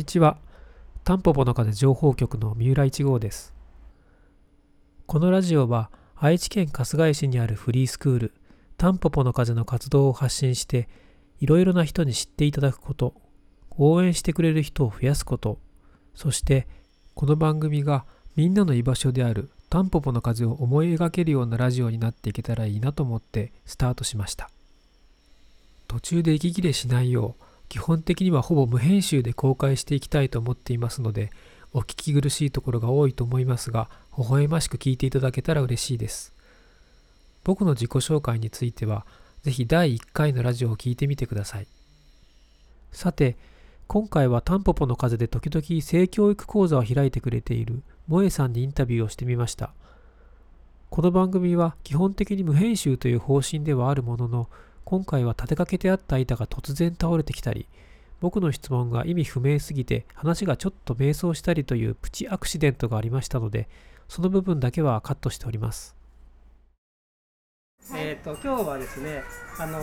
にちは。タンポポの風情報局の三浦一号です。このラジオは愛知県春日井市にあるフリースクールタンポポの風の活動を発信していろいろな人に知っていただくこと、応援してくれる人を増やすこと、そしてこの番組がみんなの居場所であるタンポポの風を思い描けるようなラジオになっていけたらいいなと思ってスタートしました。途中で息切れしないよう基本的にはほぼ無編集で公開していきたいと思っていますので、お聞き苦しいところが多いと思いますが、微笑ましく聞いていただけたら嬉しいです。僕の自己紹介については、ぜひ第1回のラジオを聞いてみてください。さて、今回はタンポポの風で時々性教育講座を開いてくれている萌えさんにインタビューをしてみました。この番組は基本的に無編集という方針ではあるものの、今回は立てかけてあった板が突然倒れてきたり、僕の質問が意味不明すぎて話がちょっと迷走したりというプチアクシデントがありましたので、その部分だけはカットしております。えーと、今日はですねあの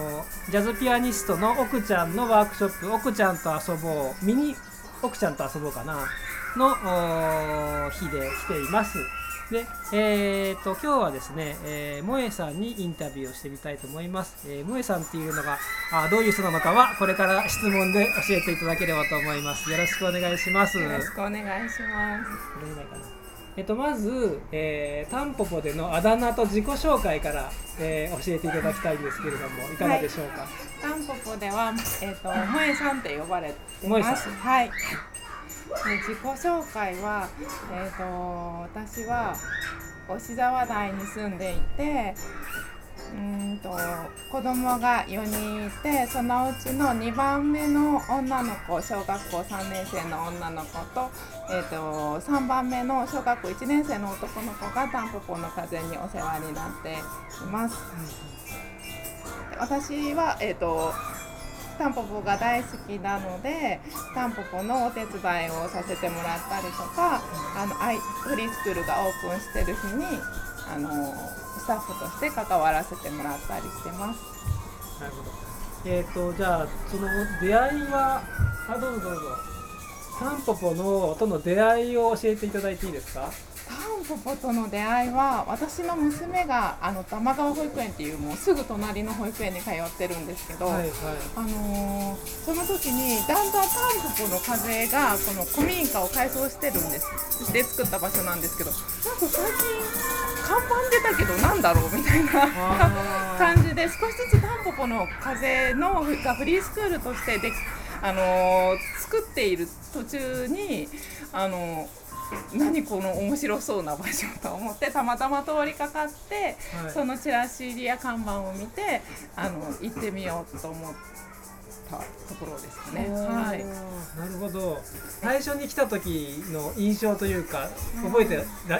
ジャズピアニストの奥ちゃんのワークショップ「奥ちゃんと遊ぼう」ミニ奥ちゃんと遊ぼうかなの日で来ています。で、えーと、今日はですね、えー、萌えさんにインタビューをしてみたいと思います。えー、萌えさんっていうのがあどういう人なのかはこれから質問で教えていただければと思います。よろしくお願いします。よろしくお願いします。えっと、まず、えー、タンポポでのあだ名と自己紹介から、えー、教えていただきたいんですけれどもいかがでしょうか、はい、タンポポでは、えーと、萌えさんって呼ばれてます。はい自己紹介は、えーと、私は押沢台に住んでいてうんと子供が4人いてそのうちの2番目の女の子小学校3年生の女の子と,、えーと、3番目の小学校1年生の男の子がタンポポの風にお世話になっています。私は、えーとタンポポが大好きなのでタンポポのお手伝いをさせてもらったりとかあのアイフリースクールがオープンしてる日にあのスタッフとして関わらせてもらったりしてます。なるほど。えーと、じゃあその出会いはあどうぞどうぞ。タンポポのとの出会いを教えていただいていいですか？ポポとの出会いは私の娘があの玉川保育園っていうもうすぐ隣の保育園に通ってるんですけど、はいはい、あのー、その時にだんだんタンポポの風がこの古民家を改装してるんです。で作った場所なんですけどなんか最近看板出たけどなんだろうみたいな感じで少しずつタンポポの風のがフリースクールとしてであのー、作っている途中にあのー何この面白そうな場所と思ってたまたま通りかかって、はい、そのチラシや看板を見てあの行ってみようと思ったところですかね。はい、なるほど。最初に来た時の印象というか覚えて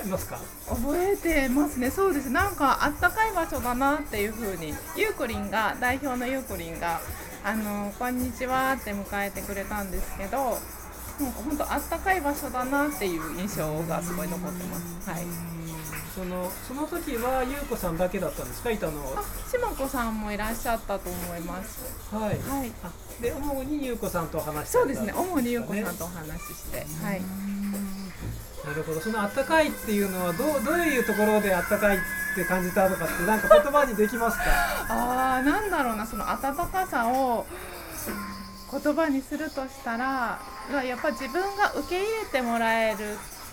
いますか、覚えてますね。そうです。なんかあったかい場所だなっていうふうにゆうこりんが代表のゆうこりんがあのこんにちはって迎えてくれたんですけどなんか本当あったかい場所だなっていう印象がすごい残ってます。はい。そのその時は優子さんだけだったんですかい。たのあ島子さんもいらっしゃったと思います。はい、はい、で主に優子さんと話して、そうですね主に優子さんとお話ししてはいなるほど。そのあったかいっていうのはどうどういうところであったかいって感じたのかってなんか言葉にできますか？ああなんだろうなその温かさを言葉にするとしたらやっぱ自分が受け入れてもらえる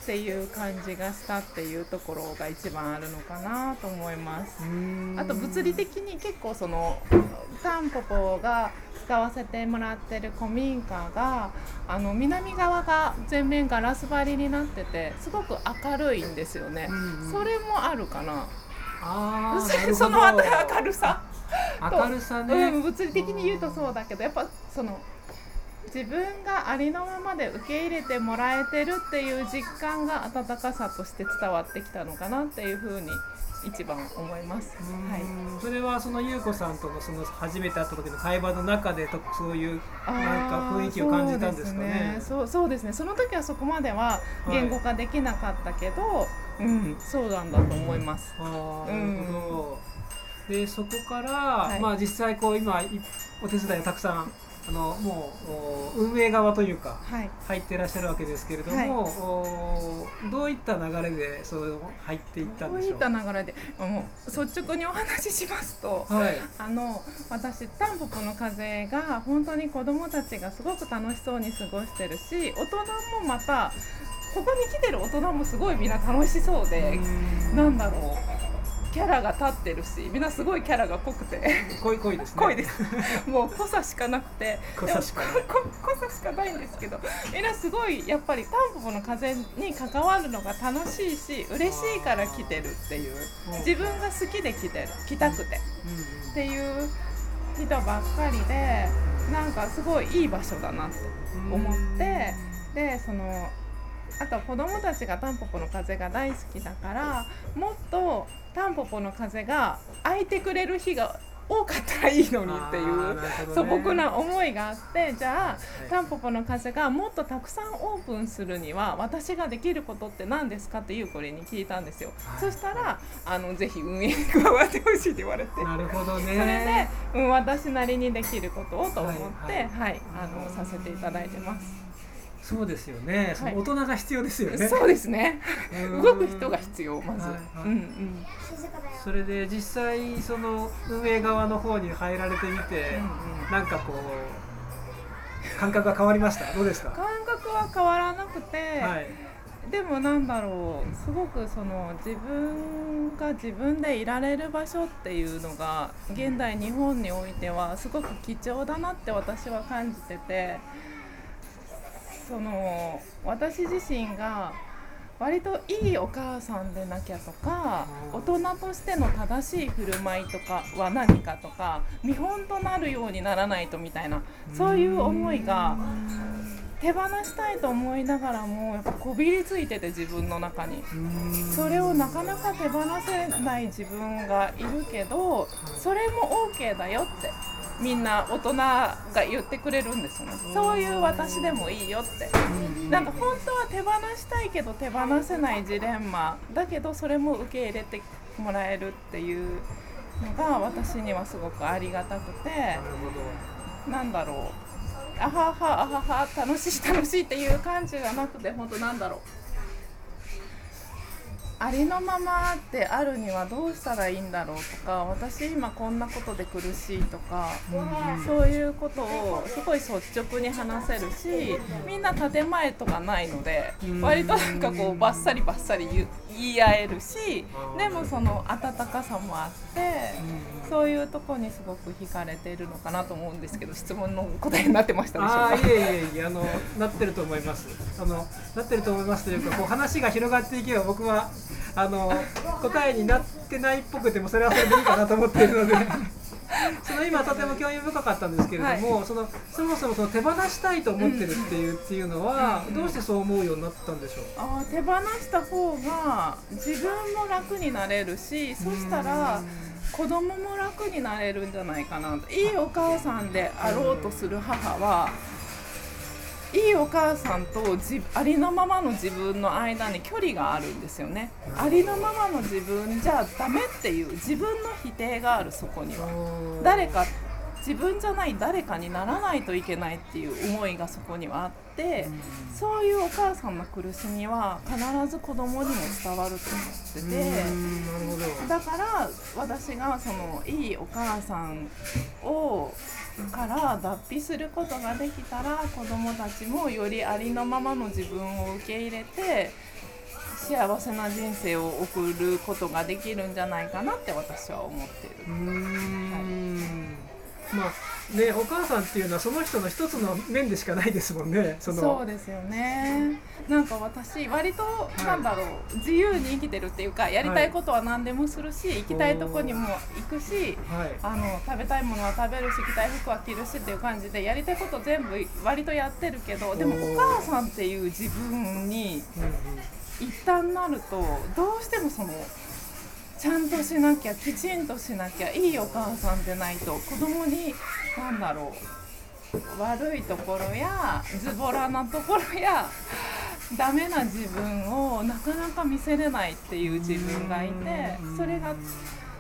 っていう感じがしたっていうところが一番あるのかなと思います。あと物理的に結構そのタンポポが使わせてもらってる古民家があの南側が全面ガラス張りになっててすごく明るいんですよね、それもあるかな？あ その明るさ。明るさね、うん、物理的に言うとそうだけどやっぱその自分がありのままで受け入れてもらえてるっていう実感が温かさとして伝わってきたのかなっていうふうに一番思います。はい。それはその優子さんとのその初めて会った時の会話の中でとそういうなんか雰囲気を感じたんですかね？そうそうですね。その時はそこまでは言語化できなかったけど、はい、うん、そうなんだと思います。ああ、なるほど。でそこから、はい、まあ実際こう今お手伝いをたくさんあのもう運営側というか、はい、入ってらっしゃるわけですけれども、はい、どういった流れでそう入っていったんでしょう？どういった流れでもう率直にお話ししますと、はい、あの私タンポポの風が本当に子どもたちがすごく楽しそうに過ごしてるし大人もまたここに来てる大人もすごいみんな楽しそうでなんだろうキャラが立ってるしみんなすごいキャラが濃くて。濃い濃いです、ね、濃いです。もう濃さしかなくて。濃さしか濃さしかないんですけどみんなすごいやっぱりタンポポの風に関わるのが楽しいし嬉しいから来てるっていう。自分が好きで来てる。来たくて、っていう人ばっかりでなんかすごいいい場所だなって思ってでそのあと子どもたちがタンポポの風が大好きだからもっとタンポポの風が空いてくれる日が多かったらいいのにっていう、ね、素朴な思いがあってじゃあ、はい、タンポポの風がもっとたくさんオープンするには私ができることって何ですかっていうこれに聞いたんですよ、はい、そしたらあのぜひ運営に加わってほしいって言われて。なるほどね。それで、うん、私なりにできることをと思って、はい、はい、あのさせていただいてます。そうですよね。その大人が必要ですよね。そうですね。動く人が必要まず。それで実際その運営側の方に入られてみて、うんうん、なんかこう感覚が変わりました？どうですか？感覚は変わらなくて。はいでもなんだろうすごくその自分が自分でいられる場所っていうのが現代日本においてはすごく貴重だなって私は感じててその私自身が割といいお母さんでなきゃとか大人としての正しい振る舞いとかは何かとか見本となるようにならないとみたいなそういう思いが手放したいと思いながらもやっぱこびりついてて自分の中に。それをなかなか手放せない自分がいるけどそれも OK だよってみんな大人が言ってくれるんですよね。そういう私でもいいよって。なんか本当は手放したいけど手放せないジレンマだけどそれも受け入れてもらえるっていうのが私にはすごくありがたくて。なんだろうあははあはは楽しい楽しいっていう感じがなくて本当なんだろう。ありのままであるにはどうしたらいいんだろうとか私今こんなことで苦しいとか、うん、そういうことをすごい率直に話せるしみんな建前とかないので、割となんかこうバッサリバッサリ言い合えるしでもその温かさもあって、そういうとこにすごく惹かれているのかなと思うんですけど質問の答えになってましたでしょうか？あいえいえいえあのなってると思います。あのなってると思いますというかこう話が広がっていけば僕はあの答えになってないっぽくてもそれはそれでいいかなと思っているので その今とても興味深かったんですけれども、はい、そのそもそもその手放したいと思ってるっていう,、っていうのは、どうしてそう思うようになったんでしょう？あ手放した方が自分も楽になれるしそしたら子供も楽になれるんじゃないかなと。いいお母さんであろうとする母はいいお母さんとありのままの自分の間に距離があるんですよね。ありのままの自分じゃダメっていう自分の否定があるそこには。誰か自分じゃない誰かにならないといけないっていう思いがそこにはあってそういうお母さんの苦しみは必ず子供にも伝わると思っててだから私がそのいいお母さんをから脱皮することができたら子どもたちもよりありのままの自分を受け入れて幸せな人生を送ることができるんじゃないかなって私は思ってる。はいまあね、お母さんっていうのはその人の一つの面でしかないですもんねそそうですよね。なんか私割と、なんだろう自由に生きてるっていうかやりたいことは何でもするし、はい、行きたいとこにも行くし、はい、あの食べたいものは食べるし着たい服は着るしっていう感じでやりたいこと全部割とやってるけどでもお母さんっていう自分に一旦なるとどうしてもその。ちゃんとしなきゃきちんとしなきゃいいお母さんでないと子供に何だろう悪いところやズボラなところやダメな自分をなかなか見せれないっていう自分がいてそれが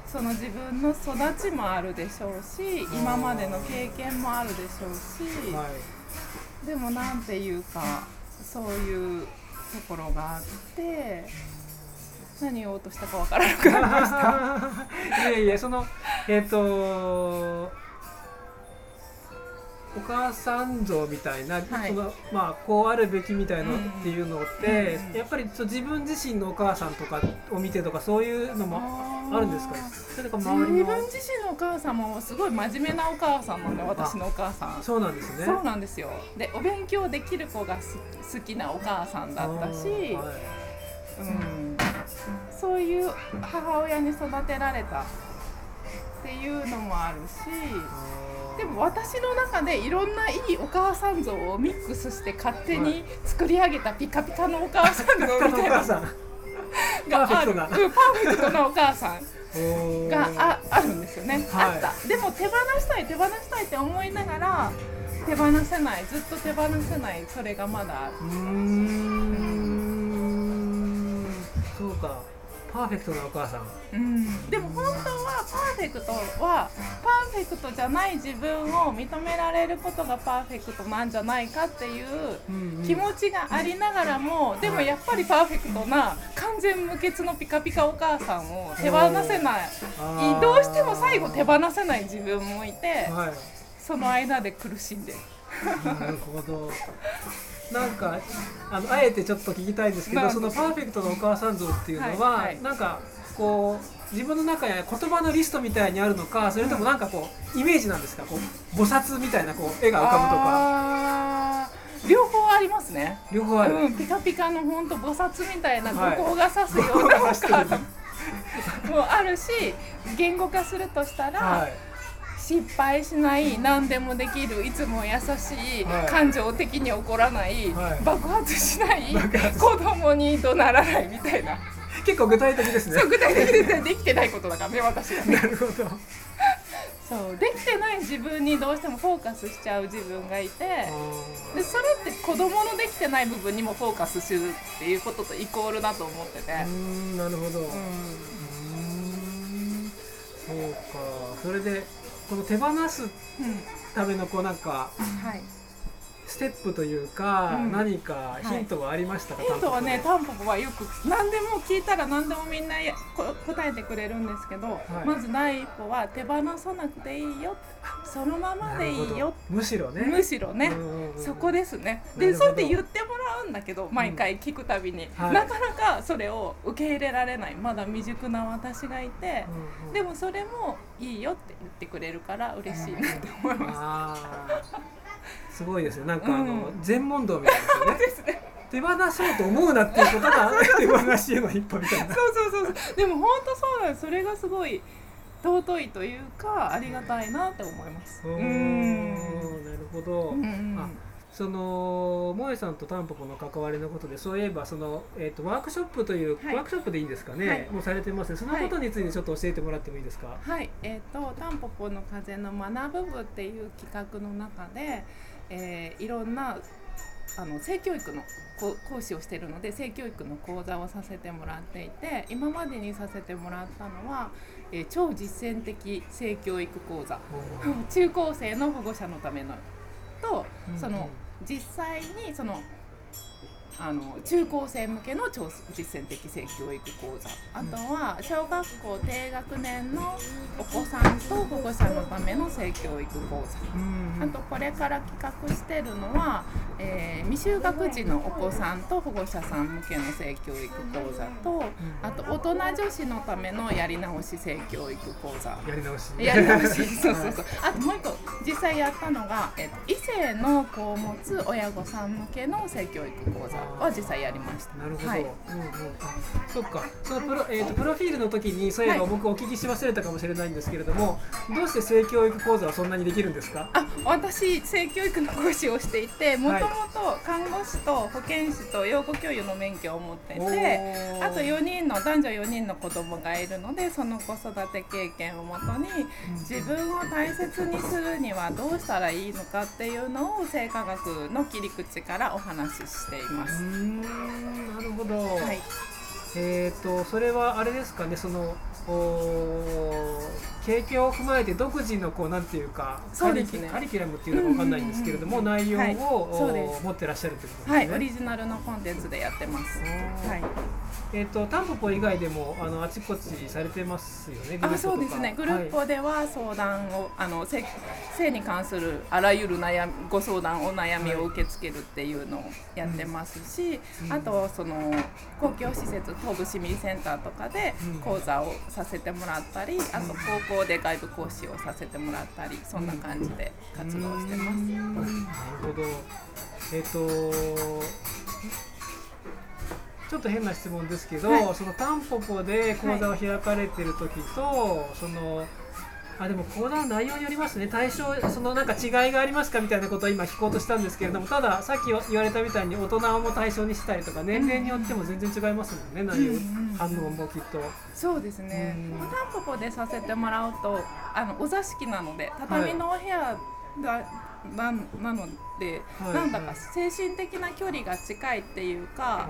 その自分の育ちもあるでしょうし今までの経験もあるでしょうし、でもなんていうかそういうところがあって何言おうとしたかわからなくなりました。いやいやそのえっ、ー、とお母さん像みたいな、はい、そのまあこうあるべきみたいなっていうのって、うん、やっぱり自分自身のお母さんとかを見てとかそういうのもあるんですかそれか自分自身のお母さんもすごい真面目なお母さんなんで私のお母さん。そうなんですね。そうなんですよ。でお勉強できる子が好きなお母さんだったし、はい、うん、そういう母親に育てられたっていうのもあるし。でも私の中でいろんないいお母さん像をミックスして勝手に作り上げたピカピカのお母さん像みたいな。がある、うん、パーフェクトなお母さんがああるんですよね、はい、あった。でも手放したい手放したいって思いながら手放せないずっと手放せないそれがまだある。うんそうか。パーフェクトなお母さん、うん、でも本当はパーフェクトはパーフェクトじゃない自分を認められることがパーフェクトなんじゃないかっていう気持ちがありながらも、でもやっぱりパーフェクトな完全無欠のピカピカお母さんを手放せない。どうしても最後手放せない自分もいて、はい、その間で苦しんでる。なるほどなんかあのあえてちょっと聞きたいんですけどそのパーフェクトのお母さん像っていうのは、はいはい、なんかこう自分の中や言葉のリストみたいにあるのかそれともなんかこうイメージなんですか？こう菩薩みたいなこう絵が浮かぶとか。両方ありますね。両方ある。うん、ピカピカの本当菩薩みたいな五光が指すようなお母さんもあるし、言語化するとしたら、はい、失敗しない何でもできるいつも優しい、はい、感情的に怒らない、はい、爆発しない子供に怒鳴らないみたいな。結構具体的ですね。具体的でできてないことだからね私がね。なるほど。そうできてない自分にどうしてもフォーカスしちゃう自分がいてでそれって子供のできてない部分にもフォーカスするっていうこととイコールだと思ってて。うんなるほど。うん。そうか。それでこの手放すためのこうなんか、はい、ステップというか、うん、何かヒントはありましたか、はい、ヒントはねタンポポはよく何でも聞いたら何でもみんな答えてくれるんですけど、はい、まず第一歩は手放さなくていいよ。そのままでいいよ。むしろね。むしろね、そこですね。でそうやって言ってもらうんだけど毎回聞くたびに、うん、なかなかそれを受け入れられない。まだ未熟な私がいて、うんうん、でもそれもいいよって言ってくれるから嬉しいなって思います。すごいですねなんかあの、全問答みたいですね。手放そうと思うなっていうことが手放しへの一歩みたいな。そうそうそうそう。でも本当そうなんです。それがすごい尊いというかありがたいなって思います。うん。なるほど。うんうん、あその萌えさんとタンポポの関わりのことでそういえばその、えーと、ワークショップという、はい、ワークショップでいいんですかね、はい、もうされてます、そのことについてちょっと教えてもらってもいいですか？はい、えーと、タンポポの風の学ぶ部っていう企画の中で、えー、いろんなあの性教育の講師をしているので性教育の講座をさせてもらっていて今までにさせてもらったのは、えー、超実践的性教育講座。中高生の保護者のための。と、その実際にそのあの中高生向けの超実践的性教育講座。あとは小学校低学年のお子さんと保護者のための性教育講座。あとこれから企画してるのは、えー、未就学児のお子さんと保護者さん向けの性教育講座とあと大人女子のためのやり直し性教育講座。やり直し。やり直し。そうそうそう。あともう一個実際やったのが、えー、異性の子を持つ親御さん向けの性教育講座は実際やりました。なるほど。はい、うんうん、そっか。そのプロえっ、ー、とプロフィールの時にそういえば僕お聞きし忘れたかもしれないんですけれども、はい、どうして性教育講座はそんなにできるんですか？あ、私性教育の講師をしていて、もともと看護師と保健師と養護教諭の免許を持ってて、あと4人の男女4人の子供がいるので、その子育て経験をもとに自分を大切にするにはどうしたらいいのかっていうのを性科学の切り口からお話ししています。なるほど、はい、えっ、ー、とそれはあれですかねその経験を踏まえて独自のこうなんていうかそうです、ね、カリキュラムっていうのかわかんないんですけれども、うんうんうん、内容を、はい、持ってらっしゃるということですね。はい、オリジナルのコンテンツでやってます。はい。えっ、ー、とタンポポ以外でもあのあちこちされてますよね。あ、そうですね。グループでは相談を、はい、あの性性に関するあらゆる悩みご相談お悩みを受け付けるっていうのをやってますし、うん、あとその公共施設東部市民センターとかで講座をさせてもらったり、あと高校で外部講師をさせてもらったり、そんな感じで活動してます。なるほど。えっ、ー、と。ちょっと変な質問ですけど、はい、そのタンポポで講座を開かれてる時と、はい、そのあでも講談内容によりますね。対象そのなんか違いがありますかみたいなことを今聞こうとしたんですけれどもたださっき言われたみたいに大人も対象にしたりとか年齢によっても全然違いますもんね、うん、内容、反応もきっと。そうですね、うん、タンポポでさせてもらうとあのお座敷なので畳のお部屋が、ななので、はい、なんだか精神的な距離が近いっていうか、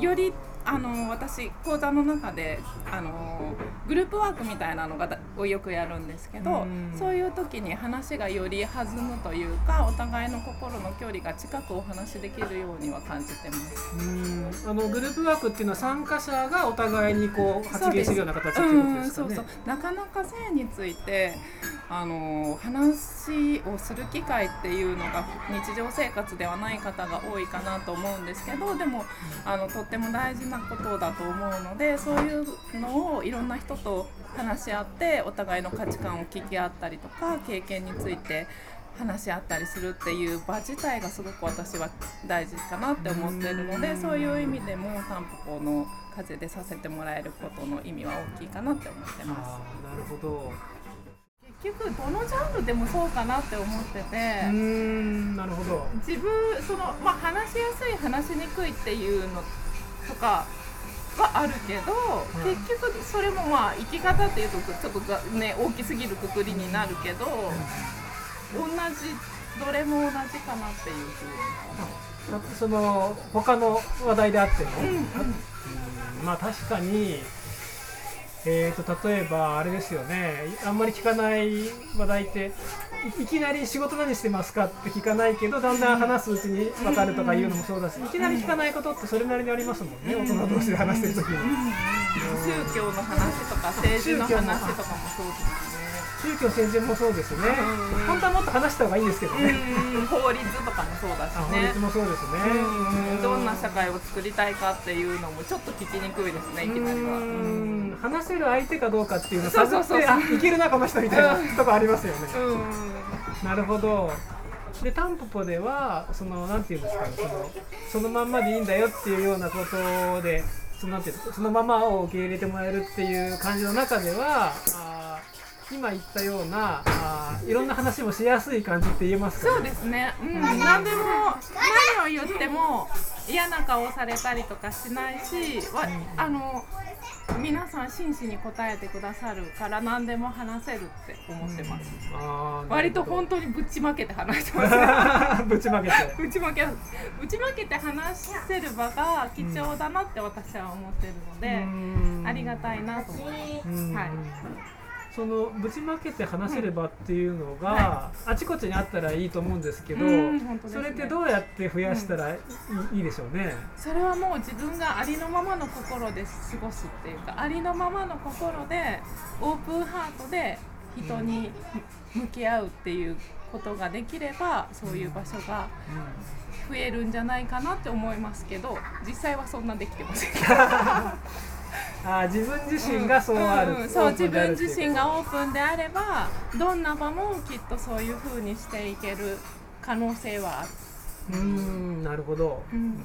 よりあの私講座の中であのグループワークみたいなのがをよくやるんですけど、そういう時に話がより弾むというかお互いの心の距離が近くお話できるようには感じてます。あのグループワークっていうのは参加者がお互いにこう発言するような形っていうことですかね。そうそう。なかなか性についてあの話をする機会っていうのが日常生活ではない方が多いかなと思うんですけどでもあのとっても大事なことだと思うのでそういうのをいろんな人と話し合ってお互いの価値観を聞き合ったりとか経験について話し合ったりするっていう場自体がすごく私は大事かなって思ってるのでそういう意味でもタンポポの風でさせてもらえることの意味は大きいかなって思ってます。なるほど。結局どのジャンルでもそうかなって思ってて。うんなるほど。自分その、まあ、話しやすい話しにくいっていうのとかはあるけど、うん、結局それもまあ生き方っていうとちょっとね大きすぎるくくりになるけど、同じどれも同じかなっていうふうに。その他の話題であっても、うん。うん、まあ確かにえーと、例えばあれですよね。あんまり聞かない話題っていきなり仕事何してますかって聞かないけどだんだん話すうちに分かるとかいうのもそうだしいきなり聞かないことってそれなりにありますもんね大人同士で話してる時に、宗教の話とか政治の話とかもそうですね宗教戦前もそうですね、本当はもっと話した方がいいんですけどね、法律とかもそうだしね。法律もそうですね、どんな社会を作りたいかっていうのもちょっと聞きにくいですねいきなりは。話せる相手かどうかっていうのを探っていけるなこの人みたいなとこありますよね。なるほど。でタンポポではそのなんていうんですかねそのそのまんまでいいんだよっていうようなことでそのなんていうそのままを受け入れてもらえるっていう感じの中ではあ今言ったようなあいろんな話もしやすい感じって言えますか、ね、そうですね、うん、何でも何を言っても嫌な顔されたりとかしないし、わあの皆さん真摯に答えてくださるから何でも話せるって思ってます、うん、割と本当にぶちまけて話してます。ぶちまけて。ぶちまけぶちまけて話せる場が貴重だなって私は思ってるので、ありがたいなと思います、はいそのぶちまけて話せればっていうのが、はい、あちこちにあったらいいと思うんですけど、ね、それってどうやって増やしたらいい,、いいでしょうね。それはもう自分がありのままの心で過ごすっていうかありのままの心でオープンハートで人に向き合うっていうことができればそういう場所が増えるんじゃないかなって思いますけど実際はそんなできてません あ自分自身がそうある、うんうん、そう自分自身がオープンであればどんな場もきっとそういうふうにしていける可能性はある。うんなるほど、うん、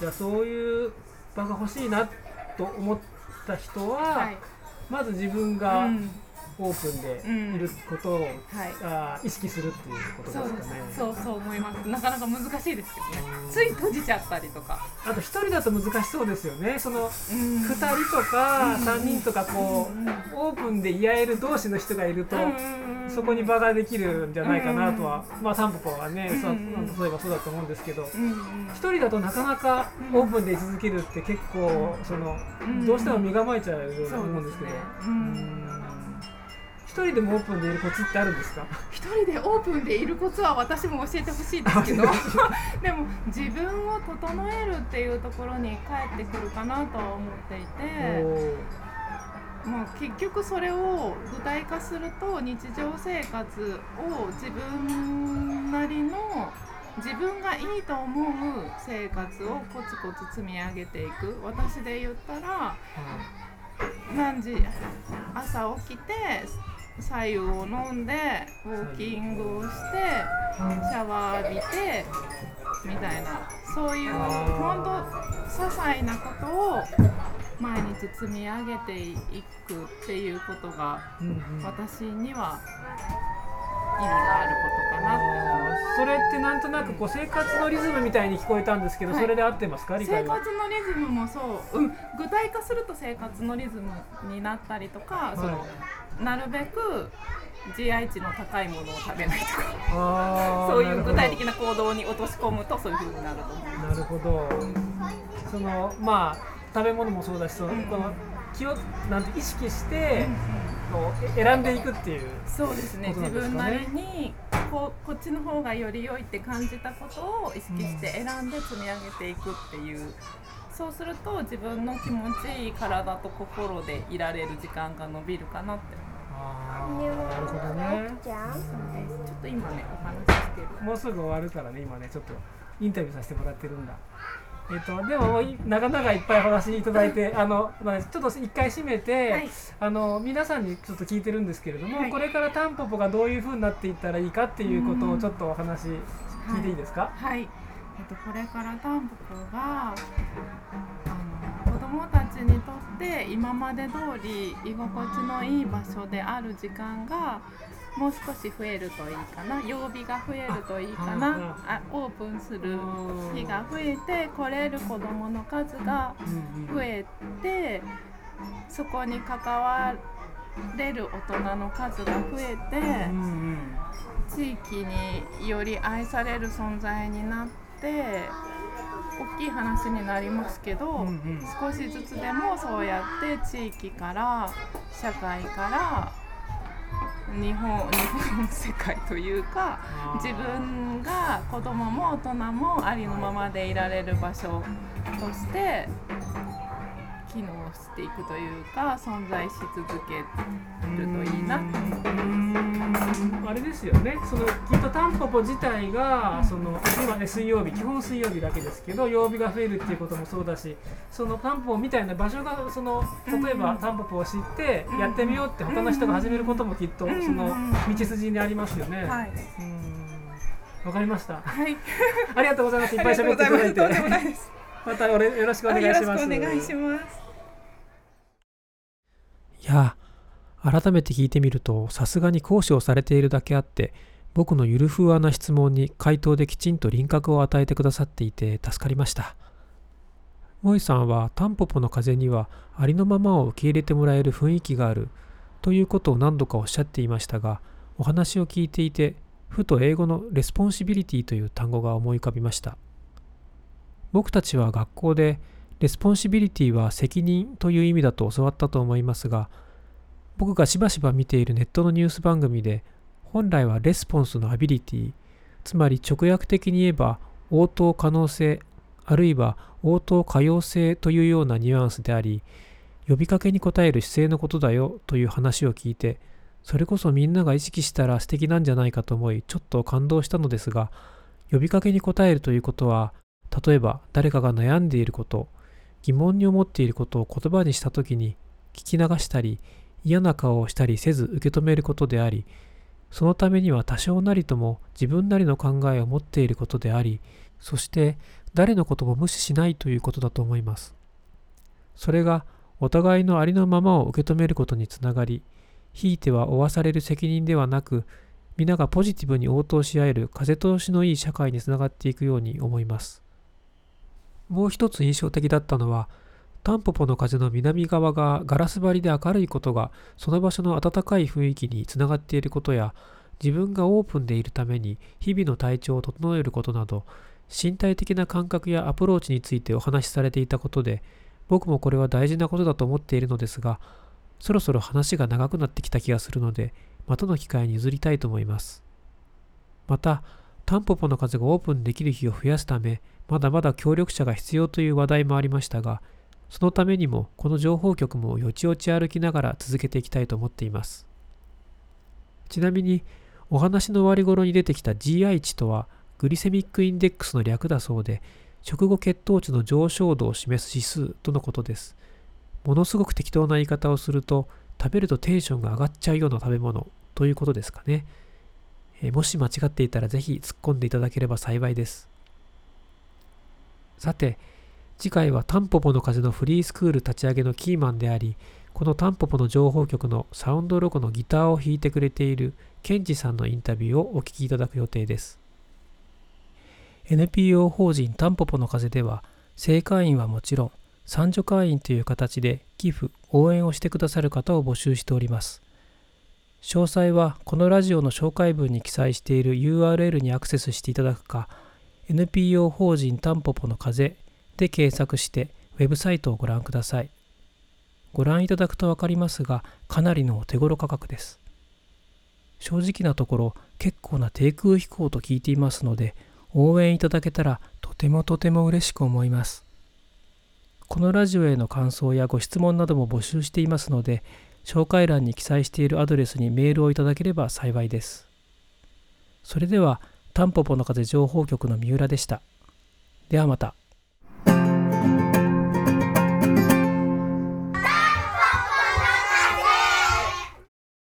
じゃあそういう場が欲しいなと思った人は、はい、まず自分がオープンでいることを、うんはい、あ意識するっていうことですかね。そうそう思います。なかなか難しいですけどね。つい閉じちゃったりとか。あと一人だと難しそうですよね。その二人とか三人とかこう、オープンで言い合える同士の人がいると、そこに場ができるんじゃないかなとは、まあタンポポはね、そう例えばそうだと思うんですけど一、人だとなかなかオープンで居続けるって結構その、どうしても身構えちゃうような思うんですけど。一人でもオープンでいるコツってあるんですか？一人でオープンでいるコツは私も教えてほしいですけど。でも自分を整えるっていうところに帰ってくるかなとは思っていて。まあ、結局それを具体化すると日常生活を自分なりの自分がいいと思う生活をコツコツ積み上げていく。私で言ったら、何時朝起きて白湯を飲んでウォーキングをしてシャワー浴びてみたいな。そういう本当些細なことを毎日積み上げていくっていうことが私には意味があることかなってそれってなんとなくこう生活のリズムみたいに聞こえたんですけど、はい、それで合ってますか生活のリズムもそう、うん、具体化すると生活のリズムになったりとか、はい、そのなるべく GI 値の高いものを食べないとか。そういう具体的な行動に落とし込むとそういうふうになると思います。なるほど、そのまあ食べ物もそうだし、その、この気をなんて意識して、選んでいくっていう、ね、そうですね。自分なりにここっちの方がより良いって感じたことを意識して選んで積み上げていくっていう、そうすると自分の気持ちいい体と心でいられる時間が伸びるかなって。あなるほどね、ちょっと今ねお話ししてる。もうすぐ終わるからね今ねちょっとインタビューさせてもらってるんだえっと、でもなかなかいっぱい話いただいてあの、まあ、ちょっと一回閉めて、はい、あの皆さんにちょっと聞いてるんですけれども、はい、これからタンポポがどういうふうになっていったらいいかっていうことをちょっとお話聞いていいですか、はい、はい、えっと、これからタンポポがあの子どもたちにとって今まで通り居心地のいい場所である時間がもう少し増えるといいかな。曜日が増えるといいかな。あオープンする日が増えて来れる子どもの数が増えてそこに関われる大人の数が増えて地域により愛される存在になって大きい話になりますけど、少しずつでもそうやって地域から社会から日本日本世界というか自分が子供も大人もありのままでいられる場所として機能していくというか存在し続けるといいな。と思ってあれですよね。そのきっとタンポポ自体が、その今ね水曜日基本水曜日だけですけど曜日が増えるっていうこともそうだしそのタンポポみたいな場所がその例えばタンポポを知ってやってみようって他の人が始めることもきっとその道筋にありますよね。はい、わかりました。はい。ありがとうございます。いっぱい喋っていただいて。またよろしくお願いします。お願いします。いや、改めて聞いてみると、さすがに講師をされているだけあって、僕のゆるふわな質問に回答できちんと輪郭を与えてくださっていて助かりました。萌さんはタンポポの風にはありのままを受け入れてもらえる雰囲気があるということを何度かおっしゃっていましたが、お話を聞いていて、ふと英語の responsibility という単語が思い浮かびました。僕たちは学校でresponsibility は責任という意味だと教わったと思いますが僕がしばしば見ているネットのニュース番組で本来は response の ability つまり直訳的に言えば応答可能性あるいは応答可用性というようなニュアンスであり呼びかけに応える姿勢のことだよという話を聞いてそれこそみんなが意識したら素敵なんじゃないかと思いちょっと感動したのですが呼びかけに応えるということは例えば誰かが悩んでいること、疑問に思っていることを言葉にしたときに聞き流したり嫌な顔をしたりせず受け止めることであり、そのためには多少なりとも自分なりの考えを持っていることであり、そして誰のことも無視しないということだと思います。それがお互いのありのままを受け止めることにつながり、ひいては負わされる責任ではなく、皆がポジティブに応答し合える風通しのいい社会につながっていくように思います。もう一つ印象的だったのは、タンポポの風の南側がガラス張りで明るいことがその場所の温かい雰囲気につながっていることや自分がオープンでいるために日々の体調を整えることなど身体的な感覚やアプローチについてお話しされていたことで僕もこれは大事なことだと思っているのですがそろそろ話が長くなってきた気がするのでまたの機会に譲りたいと思います。またタンポポの風がオープンできる日を増やすためまだまだ協力者が必要という話題もありましたがそのためにもこの情報局もよちよち歩きながら続けていきたいと思っています。ちなみにお話の終わり頃に出てきた GI 値とはグリセミックインデックスの略だそうで食後血糖値の上昇度を示す指数とのことです。ものすごく適当な言い方をすると食べるとテンションが上がっちゃうような食べ物ということですかね。えもし間違っていたらぜひ突っ込んでいただければ幸いです。さて、次回はタンポポの風のフリースクール立ち上げのキーマンであり、このタンポポの情報局のサウンドロゴのギターを弾いてくれているケンジさんのインタビューをお聞きいただく予定です。NPO 法人タンポポの風では、正会員はもちろん、賛助会員という形で寄付、応援をしてくださる方を募集しております。詳細はこのラジオの紹介文に記載している URL にアクセスしていただくか、NPO 法人タンポポの風で検索してウェブサイトをご覧ください。ご覧いただくと分かりますが、かなりのお手頃価格です。正直なところ、結構な低空飛行と聞いていますので、応援いただけたらとてもとても嬉しく思います。このラジオへの感想やご質問なども募集していますので、紹介欄に記載しているアドレスにメールをいただければ幸いです。それでは、タンポポの風情報局の三浦でした。ではまた。